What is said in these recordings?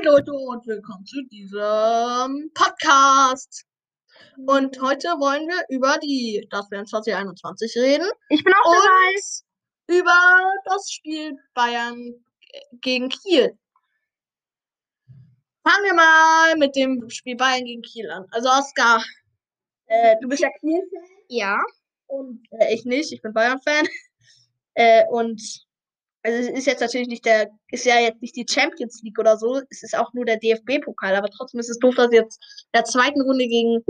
Hi Leute und willkommen zu diesem Podcast. Und heute wollen wir über die das werden 2021 reden Ich bin auch dabei. und über das Spiel Bayern gegen Kiel. Fangen wir mal mit dem Spiel Bayern gegen Kiel an. Also Oskar, äh, du bist ja Kiel-Fan Ja. und äh, ich nicht, ich bin Bayern-Fan. Äh, und also es ist jetzt natürlich nicht der, ist ja jetzt nicht die Champions League oder so, es ist auch nur der DFB-Pokal, aber trotzdem ist es doof, dass jetzt in der zweiten Runde gegen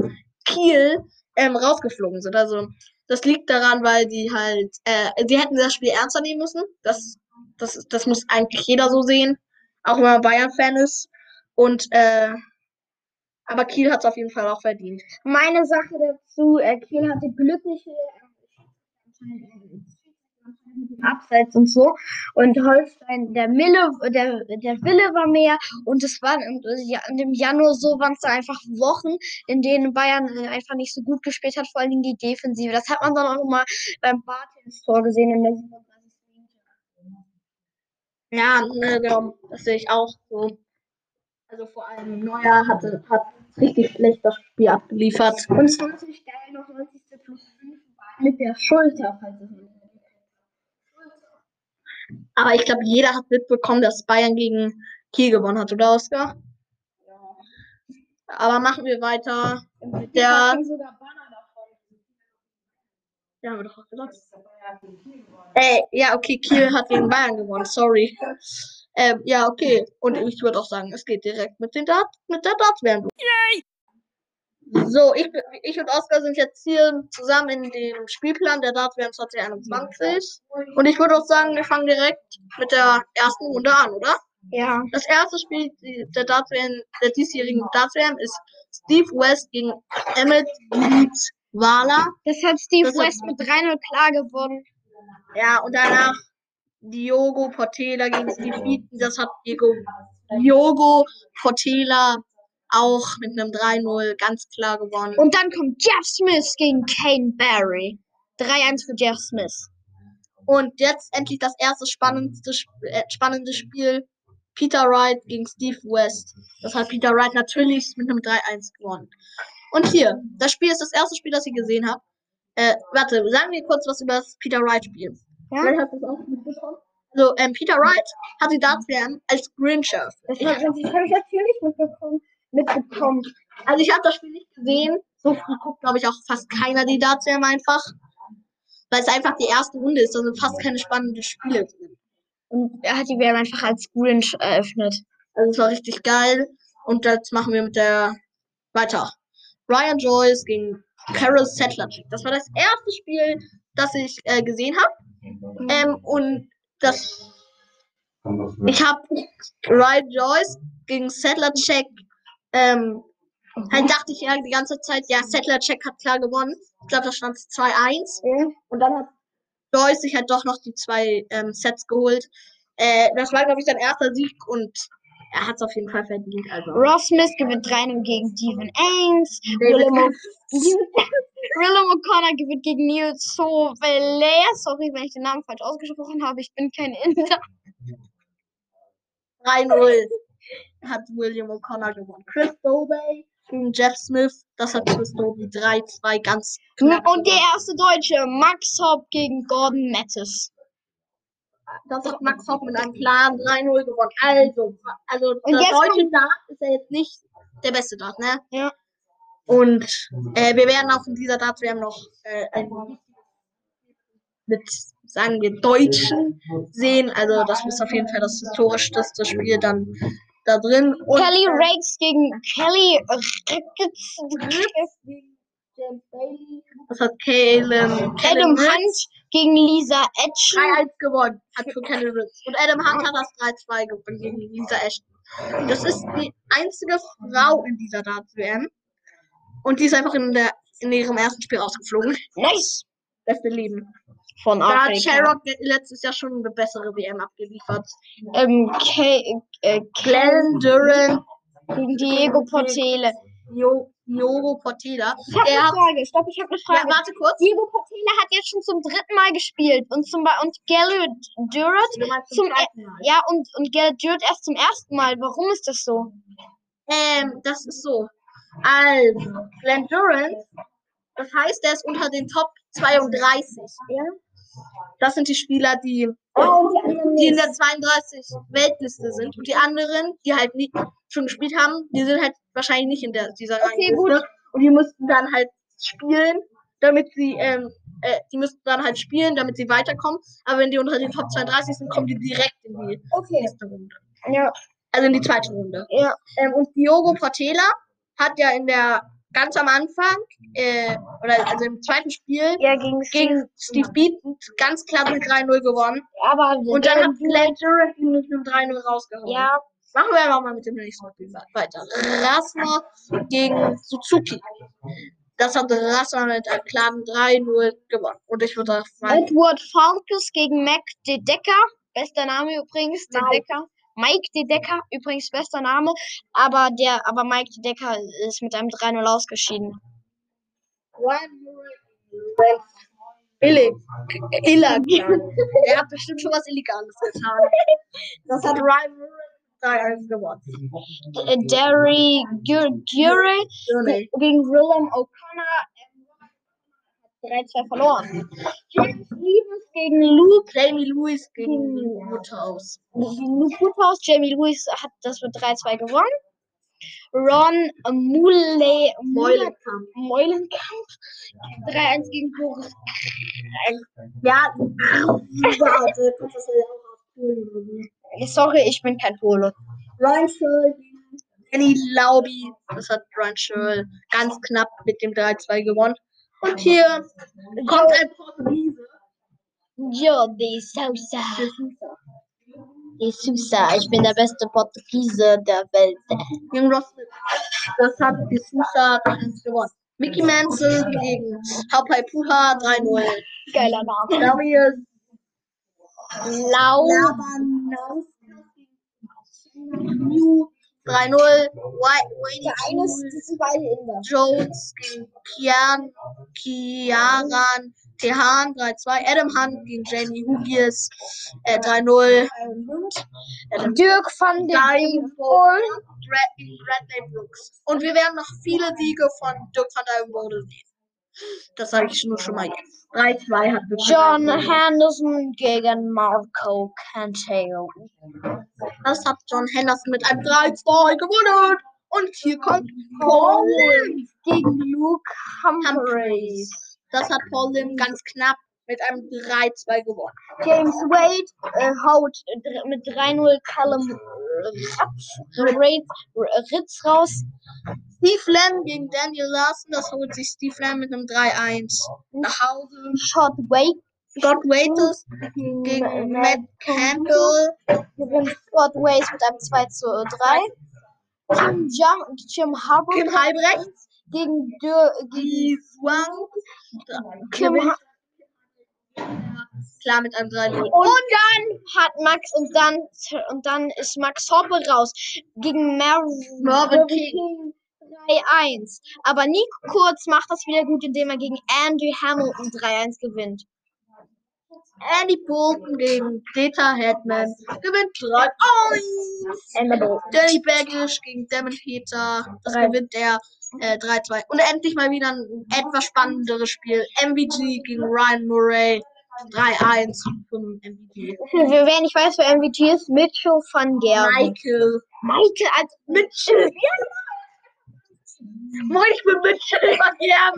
Kiel ähm, rausgeflogen sind. Also das liegt daran, weil die halt, äh, die hätten das Spiel ernster nehmen müssen. Das, das, das muss eigentlich jeder so sehen, auch wenn man Bayern-Fan ist. Und äh, aber Kiel hat es auf jeden Fall auch verdient. Meine Sache dazu, äh, Kiel hatte glückliche äh, Abseits und so. Und Holstein, der Mille, der, der Wille war mehr. Und es waren im, ja, im Januar so, waren es dann einfach Wochen, in denen Bayern äh, einfach nicht so gut gespielt hat, vor allen Dingen die Defensive. Das hat man dann auch mal beim Bartels Tor gesehen in der 37. Minute. Ja, ne, genau, das sehe ich auch so. Also vor allem Neuer hatte, hat richtig schlecht das Spiel abgeliefert. Und es war natürlich geil, noch 90. plus 5 mit der Schulter, falls es nicht Aber ich glaube, jeder hat mitbekommen, dass Bayern gegen Kiel gewonnen hat, oder Oskar? Aber machen wir weiter mit der. sogar Banner davon. Ja, haben wir doch auch gesagt. Ey, ja, okay, Kiel hat gegen Bayern gewonnen, sorry. Ähm, ja, okay. Und ich würde auch sagen, es geht direkt mit, den Dat mit der Darts-WM. So, ich, ich und Oskar sind jetzt hier zusammen in dem Spielplan der Darts WM 2021. Und ich würde auch sagen, wir fangen direkt mit der ersten Runde an, oder? Ja. Das erste Spiel der Darts WM, der diesjährigen Darts WM ist Steve West gegen Emmett Leeds Wala. Das hat Steve Das hat- West mit 3-0 klar gewonnen. Ja, und danach Diogo Portela gegen Steve Beaton. Das hat Diego, Diogo Portela auch mit einem 3-0 ganz klar gewonnen. Und dann kommt Jeff Smith gegen Kane Barry. 3-1 für Jeff Smith. Und jetzt endlich das erste spannendste, Sp- äh, spannende Spiel. Peter Wright gegen Steve West. Das hat Peter Wright natürlich mit einem 3-1 gewonnen. Und hier, das Spiel ist das erste Spiel, das ich gesehen habe. Äh, warte, sagen wir kurz was über das Peter Wright-Spiel. Ja? Vielleicht hast du es auch mitbekommen. Also, ähm, Peter Wright hat die Darts WM als Grinch. Das habe hab ich natürlich mitbekommen. Mitbekommen. Also, ich habe das Spiel nicht gesehen. So früh guckt, glaube ich, auch fast keiner die Darts WM einfach. Weil es einfach die erste Runde ist. Da sind fast keine spannenden Spiele drin. Und er hat die WM einfach als Grinch eröffnet. Also es war richtig geil. Und jetzt machen wir mit der weiter. Ryan Joyce gegen Carol Settlerchick. Das war das erste Spiel, das ich äh, gesehen habe. Ähm, und das ich habe Ryan Joyce gegen Settlercheck. Ähm, halt dachte ich ja die ganze Zeit, ja, Settlercheck hat klar gewonnen. Ich glaube, da stand es 2-1. Und dann hat Joyce sich halt doch noch die zwei ähm, Sets geholt. Äh, das war, glaube ich, sein erster Sieg und er hat es auf jeden Fall verdient. Also. Ross Smith gewinnt 3-0 gegen Stephen Ains. Willem O'Connor gewinnt gegen Neil Sovele. Sorry, wenn ich den Namen falsch ausgesprochen habe. Ich bin kein Inder. 3-0 hat William O'Connor gewonnen. Chris Dobey gegen Jeff Smith. Das hat Chris Dobey 3-2 ganz knapp. Und der erste Deutsche, Max Hopp gegen Gordon Mattis. Das hat Max Hopp mit einem klaren 3-0 gewonnen. Also, also Und der deutsche Dart ist ja jetzt nicht der beste Dart, ne? Ja. Und äh, wir werden auch in dieser Dart, wir haben noch äh, ein mit, sagen wir, Deutschen sehen. Also das ist auf jeden Fall das historischste Spiel dann da drin. Und Kelly Rakes gegen Kelly Bailey. Das hat Caleb, Adam Hunt gegen Lisa Edge. 3-1 gewonnen, hat für Kelly Ritz. Und Adam Hunt hat das 3-2 gewonnen gegen Lisa Ashton. Das ist die einzige Frau in dieser Darts-WM. Und die ist einfach in, der, in ihrem ersten Spiel rausgeflogen. Nice. Beste Leben. Von Da hat. Sherrock letztes Jahr schon eine bessere WM abgeliefert. Ähm, Ke äh, Glenn Duran gegen Diego Portele. Jo Diogo Portela. Ich habe eine Frage. Stopp, ich habe eine ja, Frage. warte kurz. Diego Portela hat jetzt schon zum dritten Mal gespielt und zum und Garrett Durant zum e ja und und Garrett Durant erst zum ersten Mal. Warum ist das so? Ähm, das ist so. Also, Glenn Durant, das heißt, der ist unter den Top 32. Ja. Das sind die Spieler, die, Oh, die in der 32 Weltliste sind. Und die anderen, die halt nicht schon gespielt haben, die sind halt wahrscheinlich nicht in der, dieser Okay, Rangliste. Und die mussten dann halt spielen, damit sie, ähm, äh, die müssten dann halt spielen, damit sie weiterkommen. Aber wenn die unter den Top 32 sind, kommen die direkt in die Okay. nächste Runde. Ja. Also in die zweite Runde. Ja. Ähm, und Diogo Portela hat ja in der ganz am Anfang, äh, oder also im zweiten Spiel Ja, gegen gegen Steve Beaton ganz klar mit 3-0 gewonnen. aber Und dann hat Glenn Durant ihn mit einem 3-0 rausgehauen. ja, Machen wir aber mal mit dem nächsten Spiel weiter. Rasma gegen Suzuki. Das hat Rasma mit einem klaren 3-0 gewonnen. Und ich würde sagen, Edward Falkes gegen Mac De Decker. Bester Name übrigens, De Mike. Decker. Mike De Decker, übrigens bester Name. Aber der, aber Mike De Decker ist mit einem 3-0 ausgeschieden. Billig. Illegal. er hat bestimmt schon was Illegales getan. Das hat Ryan Murray 3-1 gewonnen. Äh, Derry Journey. gegen Willem O'Connor. Hat 3-2 verloren. James Stevens gegen Luke. Jamie Lewis gegen Woodhouse. gegen Luke Woodhouse. Jamie Lewis hat das mit 3-2 gewonnen. Ron Mule, Meulenkamp. Meulenkamp 3-1 gegen Boris Ja, warte, ja auch Polen drücken. Sorry, ich bin kein Pole. Ryan Schirl gegen Danny Lauby. Das hat Ryan Schirl ganz knapp mit dem 3-2 gewonnen. Und hier kommt ein Portugiese. Jo, de Sousa. De Sousa, ich bin der beste Portugiese der Welt. Gegen Ross Smith. Das hat die Sousa 3-1 gewonnen. Mickey Mansell gegen Haupai Puha 3-0. Geiler Name. Darius Lau. New 3-0. Wayne Eines, das sind beide Inder. Jones gegen Kian, Kiaran Tehan 3-2. Adam Hunt gegen Jamie Hughes äh, 3-0. Adam Dirk van der gegen Bradley Brooks. Und wir werden noch viele Siege von Dirk van Dijvenbode sehen. Das sage ich nur schon mal jetzt. 3-2 hat John. Henderson gegen Marco Canteo. Das hat John Henderson mit einem 3-2 gewonnen. Und hier kommt Paul Lim. Gegen Luke Humphreys. Das hat Paul Lim ganz knapp mit einem 3-2 gewonnen. James Wade äh, haut mit 3-0 Callum äh, Ritz raus. Steve Lamb gegen Daniel Larson. Das holt sich Steve Lamb mit einem 3-1 nach Hause. Shot Wade Scott Waiters gegen Matt Campbell. gewinnt Scott Ways mit einem 2 zu 3. Tim Jam Jim Harbour Kim Halbrecht. gegen, Dür, gegen Die Swang. Kim ha Klar mit einem 3-0. Und dann hat Max und dann und dann ist Max Hoppe raus gegen Mervyn King. 3-1. Aber Nico Kurz macht das wieder gut, indem er gegen Andy Hamilton 3-1 gewinnt. Andy Bolton gegen Greta Hetman. Gewinnt 3-1. Danny Baggish gegen Damon Peter. Das gewinnt er äh, 3-2. Und endlich mal wieder ein etwas spannenderes Spiel. MVG gegen Ryan Murray. 3-1 zum MVG. Wer wer nicht weiß, wer MVG ist, Mitchell van Gerben. Michael. Michael als Mitchell. Moin, ich bin Mitchell. Ja,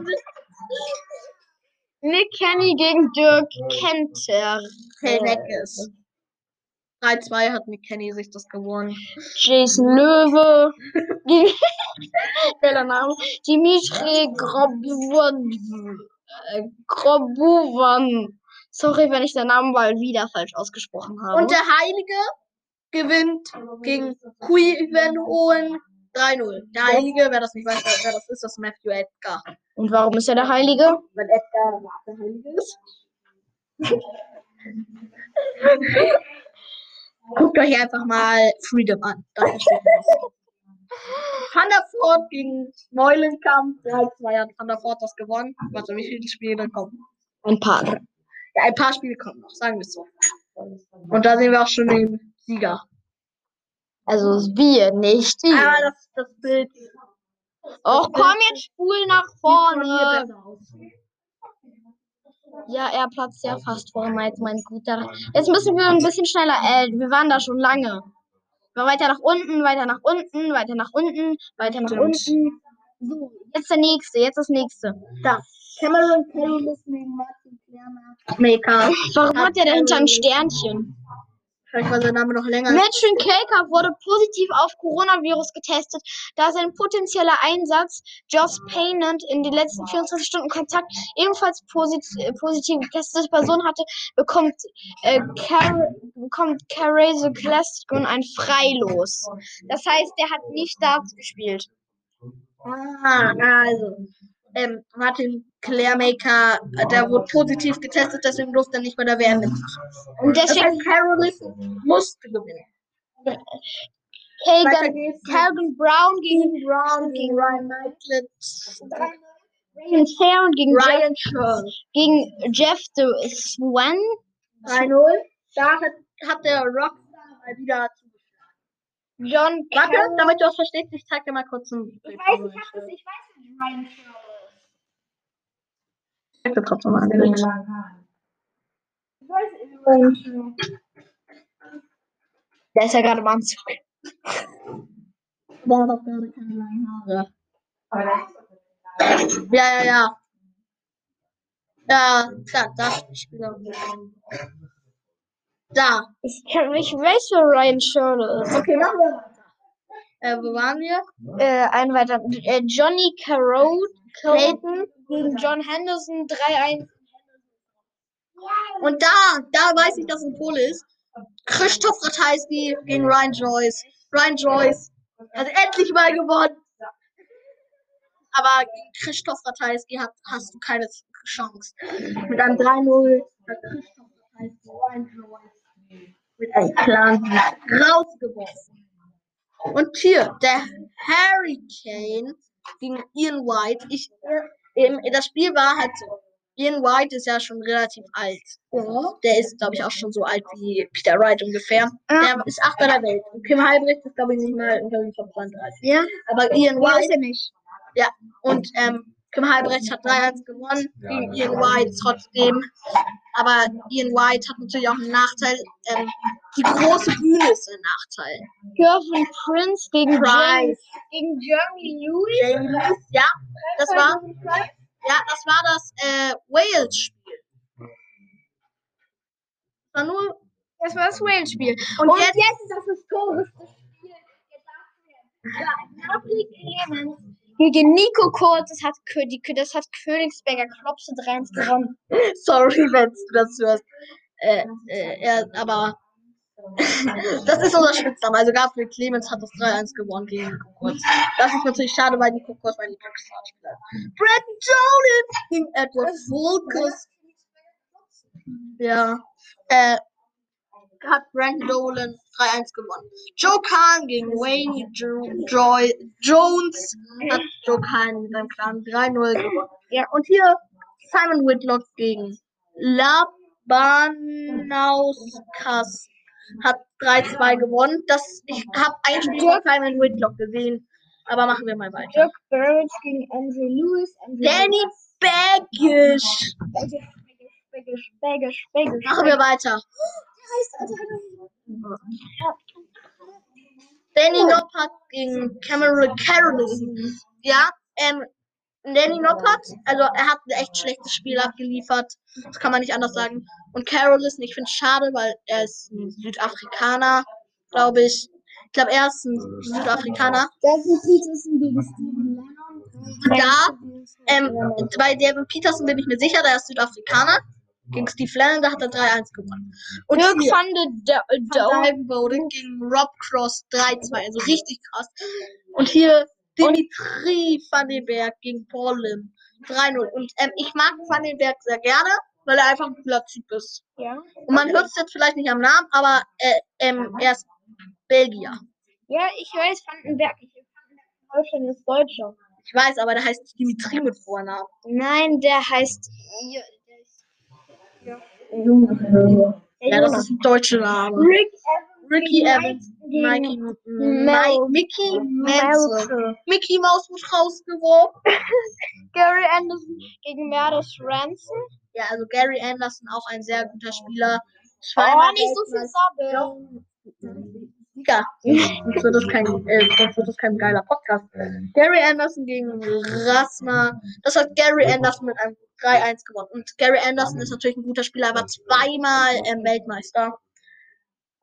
Nick Kenny gegen Dirk Kenter. Henneckes. 3-2 hat Nick Kenny sich das gewonnen. Jason Löwe. gegen- Geiler Name. Dimitri Grobuvan. äh, Grobuvan. Sorry, wenn ich den Namen mal wieder falsch ausgesprochen habe. Und der Heilige gewinnt gegen Quiven Owen 3-0. Der Heilige, wer das nicht weiß, wer wer das ist, das ist Matthew Edgar. Und warum ist er der Heilige? Wenn Edgar der Heilige ist. Guckt euch einfach mal Freedom an. Da Voort gegen Meulenkamp. 3-2 hat Voort das gewonnen. Warte, wie viele Spiele kommen? Ein paar. Ja, ein paar Spiele kommen noch, sagen wir es so. Und da sehen wir auch schon den Sieger. Also Bier, nicht die. Aber das, das Bild Och, komm jetzt, spul nach vorne. Ja, er platzt ja fast vor mir, jetzt mein guter. Jetzt müssen wir ein bisschen schneller. Äh, wir waren da schon lange. Wir weiter nach unten, weiter nach unten, weiter nach unten, weiter nach unten. So, jetzt der nächste, jetzt das nächste. Da. Cameron Carolus gegen Martin. Maker. Warum hat der dahinter ein Sternchen? Vielleicht war sein Name noch länger. Matching Kaker wurde positiv auf Coronavirus getestet, da sein potenzieller Einsatz Joss Paynant in den letzten 24 Stunden Kontakt ebenfalls posit äh, positiv getestete Person hatte, bekommt äh, Car bekommt Carreze Glasgow ein Freilos. Das heißt, der hat nicht Darts gespielt. Ah, also. Ähm, Martin Clairmaker, äh, der wurde positiv getestet, deswegen durfte er nicht bei der WM. Und Das deswegen heißt, Carolis musste gewinnen. Kagan. Calvin Brown gegen Brown gegen Ryan Knightlett. Ryan Sharon gegen Jeff, Ryan Searle. gegen Jeff de Swan. 3-0. Da hat, hat der Rockstar mal wieder zugeschlagen. John Warte, damit du das verstehst, ich zeig dir mal kurz ein Ich weiß, ich hab das, ich weiß nicht, Ryan Sharon Ich dir trotzdem mal ist. Ich weiß nicht. Der ist ja gerade im Anzug. Der hat doch gerade keine langen Haare. Ja, ja, ja. Ja, da, da er. Da. Ich, kann, ich weiß, wer Ryan Sharon ist. Okay, machen wir. Äh, wo waren wir? Äh, ein weiter. Äh, Johnny Carroll, Clayton gegen John Henderson 3-1. Und da, da weiß ich, dass ein Pole ist. Christoph Ratajski gegen Ryan Joyce. Ryan Joyce hat endlich mal gewonnen. Aber gegen Christoph Ratajski hat, hast du keine Chance. Mit einem 3-0 hat Christoph Ratajski Ryan Joyce mit einem klaren Sieg rausgeworfen. Und hier, der Hurricane gegen Ian White. Ich, äh, eben, das Spiel war halt so. Ian White ist ja schon relativ alt. Der ist, glaube ich, auch schon so alt wie Peter Wright ungefähr. Der ist Achter der Welt. Und Kim Halbrecht ist, glaube ich, nicht mal unter den Top 20. Ja, Aber Ian White, er nicht. ja, und ähm, Kim Halbrecht hat 3-1 gewonnen gegen Ian White trotzdem. Aber Ian White hat natürlich auch einen Nachteil. Ähm, die große Bühne ist ein Nachteil. Gervin Prince gegen, Price. James, gegen Jeremy Lewis. Lewis, ja, das war, ja, das war das äh, Wales-Spiel. Das war nur Das war das Wales-Spiel. Und Und, jetzt- jetzt, ist das historischste Spiel gedacht werden. Ja, Patrick Clemens gegen Nico Kurz. Das hat, das hat Königsberger Klopse 3-1 gewonnen. Sorry, wenn du das hörst. Äh, äh, er, aber das ist unser Spitzname. Also Gabriel Clemens hat das 3-1 gewonnen gegen Nico Kurz. Das ist natürlich schade, weil Nico Kurz mein Lieblingsschauspieler ist. Brandon Jones gegen Edward Fulkus. Ja. Äh, hat Brandon Dolan 3-1 gewonnen. Joe Kahn gegen Wayne jo Joy Jones hat Joe Kahn mit seinem Clan 3-0 gewonnen. Ja, und hier Simon Whitlock gegen Labanauskas hat 3-2 gewonnen. Das, ich habe Spiel von Simon Whitlock gesehen. Aber machen wir mal weiter. Dirk Burridge gegen Andrew Lewis. Andrew Danny Baggish. Baggish, Baggish, Baggish, Baggish. Machen wir weiter. Danny Noppert gegen Cameron Carolison. Ja, ähm, Danny Noppert, also er hat ein echt schlechtes Spiel abgeliefert. Das kann man nicht anders sagen. Und Carolison, ich finde es schade, weil er ist ein Südafrikaner, glaube ich. Ich glaube, er ist ein Südafrikaner. Devin Peterson gegen Steven Lennon. Da, Ähm, bei Devin Peterson bin ich mir sicher, der ist Südafrikaner. Gegen Steve Lennon, da hat er 3-1 gewonnen. Und Dirk hier, van de Do- Do- Diveboden gegen Rob Cross 3-2, also richtig krass. Und hier Dimitri van den Berg gegen Paul Lim 3-0. Und ähm, ich mag van den Berg sehr gerne, weil er einfach ein cooler Typ ist. Ja. Und man hört es jetzt vielleicht nicht am Namen, aber äh, ähm, er ist Belgier. Ja, ich weiß Vandenberg. Ich, Holstein ist Deutscher. Ich weiß, aber der heißt Dimitri mit Vornamen. Nein, der heißt. Ja, das ist ein deutscher Name. Rick Ricky Evans, Mikey, Mel- Mickey Manson. Mickey Mouse wird rausgeworfen. Gary Anderson gegen Meredith Ransom. Ja, also Gary Anderson auch ein sehr guter Spieler. Oh, Zweimal nicht so viel. Sabbeln. Ja, sonst wird das kein, äh, sonst wird das kein geiler Podcast. Gary Anderson gegen Rasma. Das hat Gary Anderson mit einem 3-1 gewonnen. Und Gary Anderson ist natürlich ein guter Spieler, aber zweimal ähm, Weltmeister.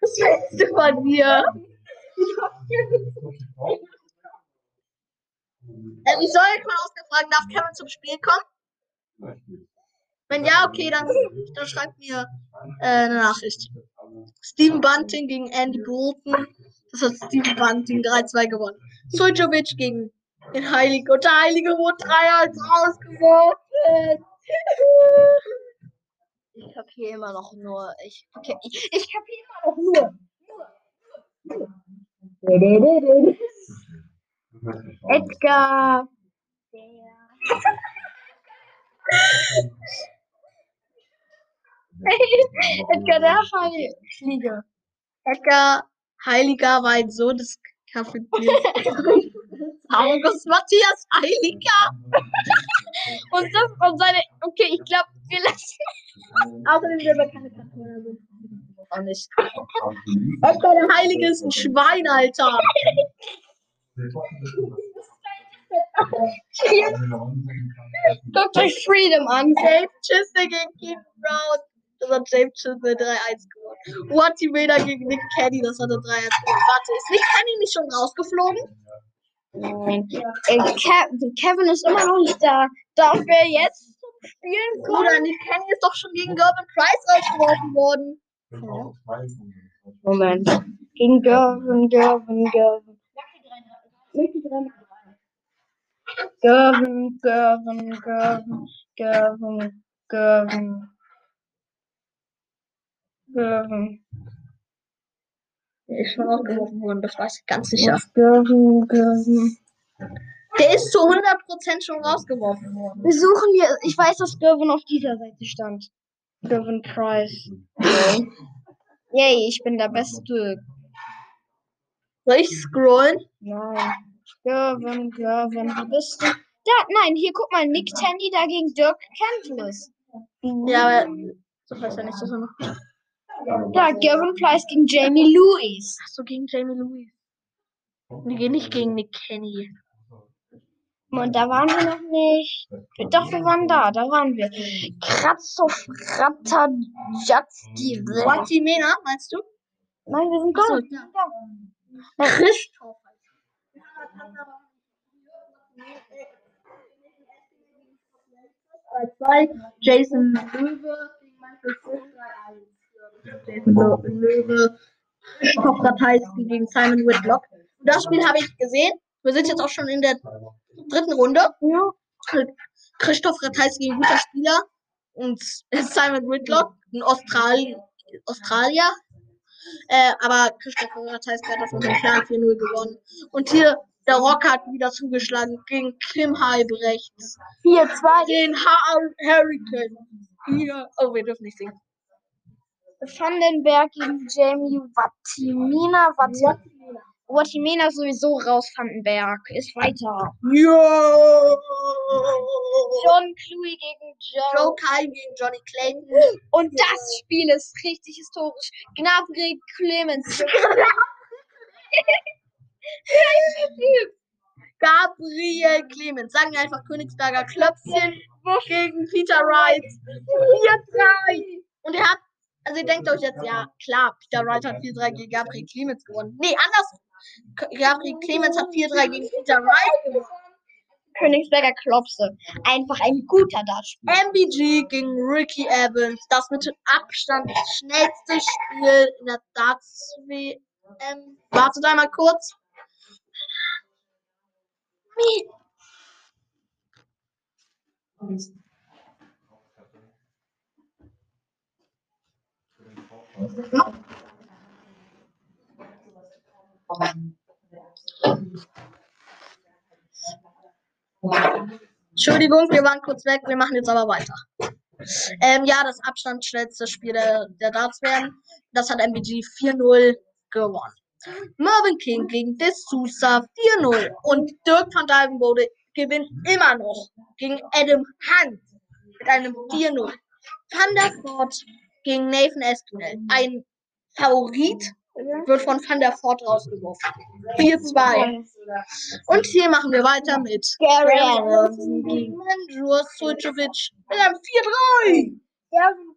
Was willst du von mir? Ähm, ich soll jetzt mal ausgefragt, darf Kevin zum Spiel kommen? Wenn ja, okay, dann, dann schreibt mir äh, eine Nachricht. Steven Bunting gegen Andy Bolton. Das hat Steven Bunting 3-2 gewonnen. Sojovic gegen den Heiligen. Und der Heilige wurde 3-1 rausgeworfen. Ich kapiere immer noch nur. Ich, okay, ich, ich kapiere immer noch nur. Edgar. Edgar der Heilige. Edgar Heiliger war ein Sohn des Kapitäns. August Matthias Heiliger. Und das und seine. Okay, ich glaube, wir lassen. Außerdem will er keine Katholiken. Auch nicht. Edgar der Heilige ist ein Schwein, Alter. Guckt euch Freedom an. James Chisney gegen Keith Brown. Das hat James Chisney 3-1 gewonnen. Vader gegen Nick Kenny. Das hat er 3-1 gewonnen. Warte, ist Nick Kenny nicht schon rausgeflogen? Ey, Ke Kevin ist immer noch nicht da. Darf er jetzt zum Spielen kommen? Bruder, Nick Kenny ist doch schon gegen Gervin Price rausgeworfen worden. Moment. Gegen Gervin, Gervin, Gervin. Gervin, Gervin, Gervin, Gervin, Gervin. Gervin. Der ist schon rausgeworfen worden, das weiß ich ganz sicher. Gervin, Gervin. Der ist zu 100% schon rausgeworfen worden. Wir suchen hier. Ich weiß, dass Gervin auf dieser Seite stand. Gervin Price. Yay, ich bin der Beste. Soll ich scrollen? Nein. Gervin, Gervin, wo bist du? Da, nein, hier guck mal, Nick Tandy dagegen Dirk Cantless. Ja, aber so weiß er nicht, dass er noch. Da, Gervin Price gegen Jamie Lewis. Achso, gegen Jamie Lewis. Wir gehen nicht gegen Nick Kenny. Und da waren wir noch nicht. Doch, wir waren da, da waren wir. Kratzov Ratajatski. Wati Mena, meinst du? Nein, wir sind da. Wir ja. da. Christoph. Zwei, Jason Löwe gegen Michael Fish 3-1. Jason Lö- Löwe, Christoph Ratajski gegen Simon Whitlock. Und das Spiel habe ich gesehen. Wir sind jetzt auch schon in der dritten Runde. Ja. Christoph Ratajski, ein guter Spieler. Und Simon Whitlock, ein Austral Australier. Äh, aber Christoph Ratajski hat das mit dem klaren 4-0 gewonnen. Und hier, der Rock hat wieder zugeschlagen gegen Kim Halbrechts. 4-2. Den Har Hurricane. Hier. Oh, wir dürfen nicht singen. Vandenberg gegen Jamie Watimina. Watimina. Watimina sowieso raus, Vandenberg. Ist weiter. Ja. John Cluey gegen Joe. Joe Kai gegen Johnny Clayton. Und das Spiel ist richtig historisch. Gnabry Clemens. Gabriel Clemens. Sagen wir einfach Königsberger Klöpfchen gegen Peter Wright. 4-3. Und er hat, also ihr denkt euch jetzt, ja, klar, Peter Wright hat 4-3 gegen Gabriel Clemens gewonnen. Nee, anders. Gabriel Clemens hat 4-3 gegen Peter Wright gewonnen. Königsberger Klopse. Einfach ein guter Dartspieler. MBG gegen Ricky Evans. Das mit dem Abstand schnellste Spiel in der Darts WM. Wartet einmal kurz. Entschuldigung, wir waren kurz weg, wir machen jetzt aber weiter. Ähm, ja, das abstandsschnellste Spiel der, der Darts werden. Das hat MBG 4-0 gewonnen. Marvin King gegen D'Souza 4-0. Und Dirk van Dijvenbode gewinnt immer noch gegen Adam Hunt mit einem 4-0. Van der gegen Nathan Espinel. Ein Favorit wird von Van der Voort rausgeworfen. 4-2. Und hier machen wir weiter mit Gary Anderson gegen Andrew Suljovic mit einem 4-3. Gavin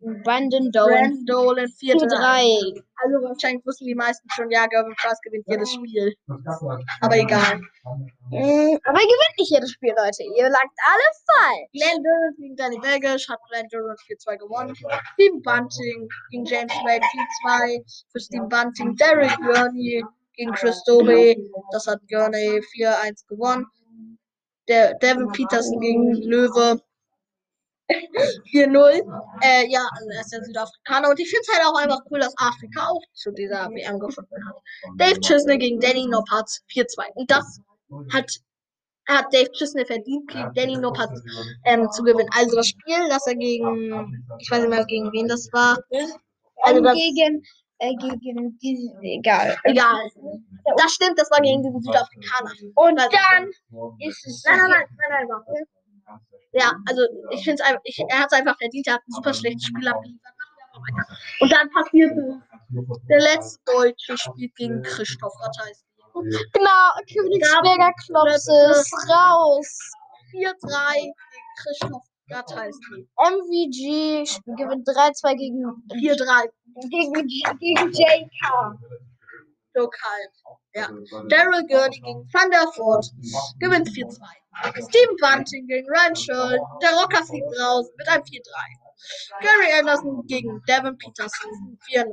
Brandon Dolan. Brand Dolan 4-3. 4-3. Also wahrscheinlich wussten die meisten schon, ja, Gavin Price gewinnt jedes Spiel. Aber egal. Mm, Aber ihr gewinnt nicht jedes Spiel, Leute. Ihr lagt alle falsch. Glenn Durant gegen Danny Vegas hat Glenn Durant 4-2 gewonnen. Steve Bunting gegen James Wade 4-2. Für Steve Bunting Derek Gurney gegen Chris Dobe. Das hat Gurney 4-1 gewonnen. Der Devin Peterson gegen Löwe 4-0. Äh, ja, also er ist ja Südafrikaner. Und ich finde es halt auch einfach cool, dass Afrika auch zu dieser WM gefunden hat. Dave Chisney gegen Danny Noppert 4-2. Und das hat, hat Dave Chisney verdient, gegen Danny Noppert ähm, zu gewinnen. Also das Spiel, das er gegen, ich weiß nicht mehr gegen wen das war. Also Also das, gegen, äh, gegen diese, egal. egal. Das stimmt, das war gegen diesen Südafrikaner. Und Weiß- dann ist es. Nein, nein, nein, nein, nein, warte. Ja, also ich finde es einfach, ich, er hat es einfach verdient, er hat ein super schlechtes Spiel abgeliefert. Und dann passierte der letzte Deutsche spielt gegen Christoph Ratajski. Genau, Königsberger Klops ist raus. 4-3 gegen Christoph Ratajski. MVG gewinnt 3-2 gegen, 4-3 gegen, gegen JK. Lokal. Ja. Daryl Gurney gegen Van der Voort gewinnt 4-2. Steven Bunting gegen Ryan Scholl. Der Rocker fliegt raus mit einem 4-3. Gary Anderson gegen Devin Peterson 4-0.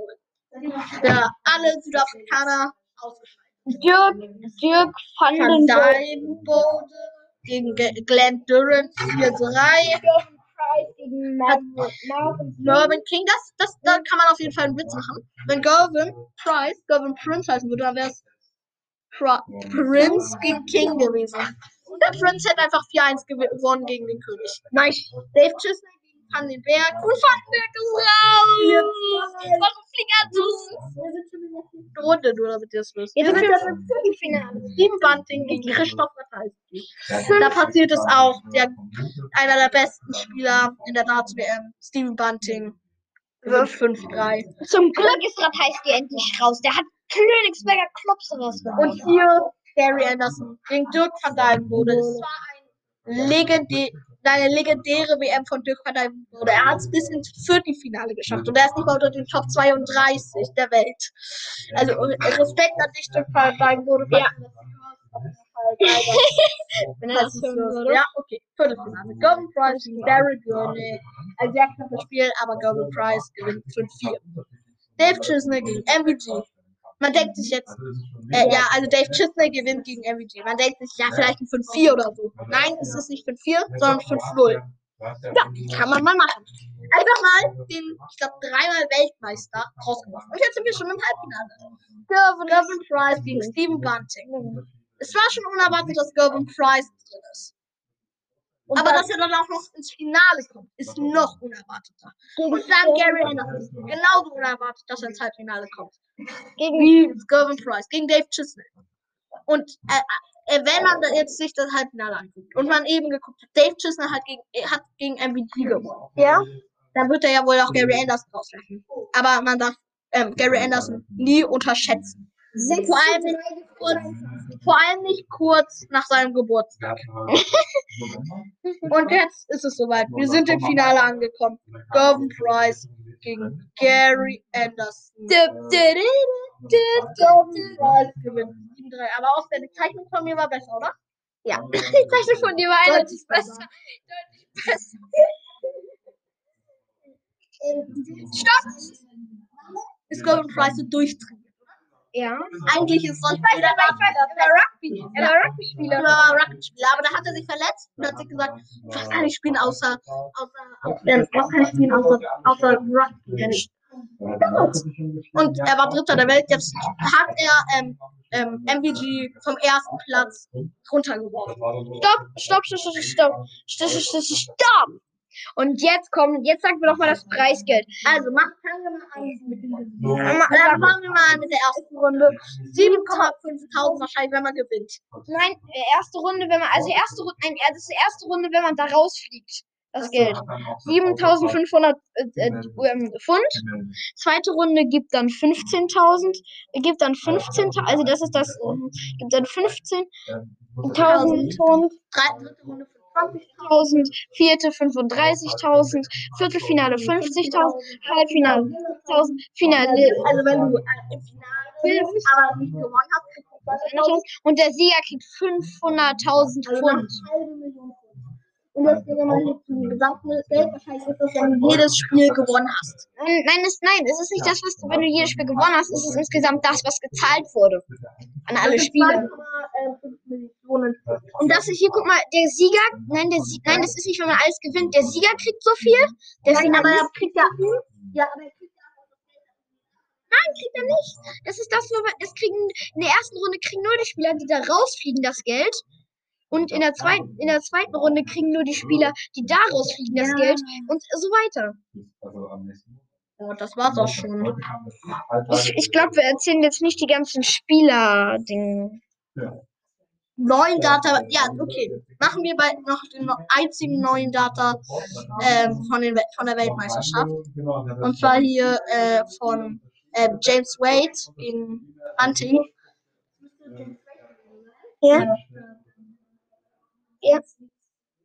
Ja, alle Südafrikaner ausgeschaltet. Dirk, Dirk van Van den. Dijvenbode gegen Ge- Glenn Durant 4-3. Price gegen. Mervyn King, das, das, da kann man auf jeden Fall einen Witz machen. Wenn Gervin Price, Gervin Prince heißen würde, dann wäre es Prince gegen King gewesen. Der Prince hätte einfach 4-1 gew- gewonnen gegen den König. Nice. Dave Chisney Van den Berg. Und Van den Berg ist raus! Warum fliegt er zu? Wir sind schon in der Runde, nur damit ihr es wisst. Jetzt Wir sind wir im Viertelfinale. Steven Bunting gegen Christoph Ratajski. Da passiert es auch. Der, einer der besten Spieler in der Darts-WM, Steven Bunting, wird 5-3. Zum Glück ist Ratajski endlich raus. Der hat Königsberger Klops rausgeholt. Und hier Gary Anderson gegen Dirk van Dijvenbode. Es war ein legendä eine legendäre WM von Dirk van Dijvenbode. Er hat es bis ins Viertelfinale geschafft und er ist nicht mal unter den Top 32 der Welt. Also Respekt an dich, Dirk van Dijvenbode. Ja. Wenn Das. Ja, okay. Viertelfinale. Golden Prize gegen Derek Gurney. Ein sehr knappes Spiel, aber Golden Prize gewinnt 5-4. Dave Chisney gegen MVG. Man denkt sich jetzt, äh, ja, also Dave Chisney gewinnt gegen MVG. Man denkt sich, ja, vielleicht ein 5-4 oder so. Nein, es ist nicht 5-4, sondern 5-0. Ja, kann man mal machen. Einfach mal den, ich glaube, dreimal Weltmeister rausgeworfen. Und jetzt sind wir schon im Halbfinale. Gervin, Gervin Price gegen Steven Bunting. Es war schon unerwartet, dass Gervin Price drin ist. Aber dass er dann auch noch ins Finale kommt, ist noch unerwarteter. Und dann Gary Anderson. Genauso unerwartet, dass er ins Halbfinale kommt. Gegen Gervin Price gegen Dave Chisney. Und äh, äh, wenn man jetzt sich das Halbfinale anguckt und man eben geguckt hat, Dave Chisney hat gegen, hat gegen MVP gewonnen, ja? dann wird er ja wohl auch Gary Anderson rauslassen. Aber man darf ähm, Gary Anderson nie unterschätzen. Vor allem, nicht kurz, vor allem nicht kurz nach seinem Geburtstag. Und jetzt ist es soweit. Wir sind im Finale angekommen. Gervin Price gegen Gary Anderson. Gervin Price gewinnt 7-3. Aber auch die Zeichnung von mir war besser, oder? Ja. Die Zeichnung von dir war eindeutig Deutlich besser. Deutlich besser. Stopp! Ist Gervin Price so durchtrainiert? Ja. Genau. Eigentlich ist sonst ich jeder weiß, weiß, er war Rugby. Er war Rugby-Spieler. Er Rugby aber da hat er sich verletzt und hat sich gesagt, was kann ich spielen außer, außer, was kann ich spielen außer, außer Rugby? Und er war Dritter der Welt. Jetzt hat er ähm, ähm, MVG vom ersten Platz runtergeworfen. Stopp, stopp, stopp, stopp, stopp, stopp, stopp, stopp. Und jetzt kommt, jetzt sagen wir doch mal das Preisgeld. Also, mach, fangen wir mal an mit dem Gewinn. Dann fangen wir mal an mit der ersten Runde. 7,5000 wahrscheinlich, wenn man gewinnt. Nein, äh, erste Runde, wenn man, also erste Runde, nein, das ist die erste Runde, wenn man da rausfliegt. Das Geld. 7500 äh, äh, ähm, Pfund. Zweite Runde gibt dann 15.000, äh, gibt dann 15.000, also das ist das, ähm, gibt dann 15.000 Pfund. Dritte Runde 25.000. 20.000, vierte 35.000, Viertelfinale 50.000, Halbfinale 1.000, Finale Also, wenn du äh, im Finale bist, aber nicht gewonnen hast, kriegst du 20.000. und der Sieger kriegt 500.000 Also, Pfund. eine halbe Million Pfund. Und deswegen, jetzt zum gesamten Geld, wahrscheinlich ist das, wenn du jedes Spiel gewonnen hast. Nein, nein, es, nein, es ist nicht das, was du, wenn du jedes Spiel gewonnen hast, es ist insgesamt das, was gezahlt wurde. An alle ist Spiele. 2,5 Millionen. Und das ist hier, guck mal, der Sieger, nein, der Sie nein, das ist nicht, wenn man alles gewinnt. Der Sieger kriegt so viel, der Nein, aber er kriegt ja, Ja, aber er kriegt ja auch das Geld. nein, kriegt er nicht. Das ist das, wo wir, das kriegen, in der ersten Runde kriegen nur die Spieler, die da rausfliegen, das Geld. Und in der zweiten, in der zweiten Runde kriegen nur die Spieler, die da rausfliegen, das Ja. Geld. Und so weiter. Ja, das war's auch schon. Ich, ich glaube, wir erzählen jetzt nicht die ganzen Spieler-Dinge. Neuen Data, ja, okay. Machen wir bald noch den einzigen neuen Data ähm, von, den, von der Weltmeisterschaft. Und zwar hier äh, von äh, James Wade gegen Hunting. Ja. Ja.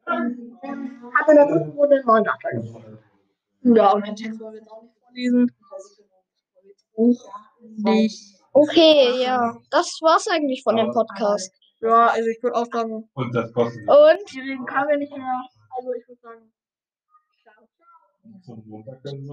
Hat in der dritten Runde einen neuen Data gewonnen. Ja, und den Text wollen wir jetzt auch nicht vorlesen. Buch nicht. Okay, ja. Das war's eigentlich von dem Podcast. Ja, also ich würde auch sagen, Und das kostet Und die reden kann wir nicht mehr. Also ich würde sagen, ciao. zum Montag können sie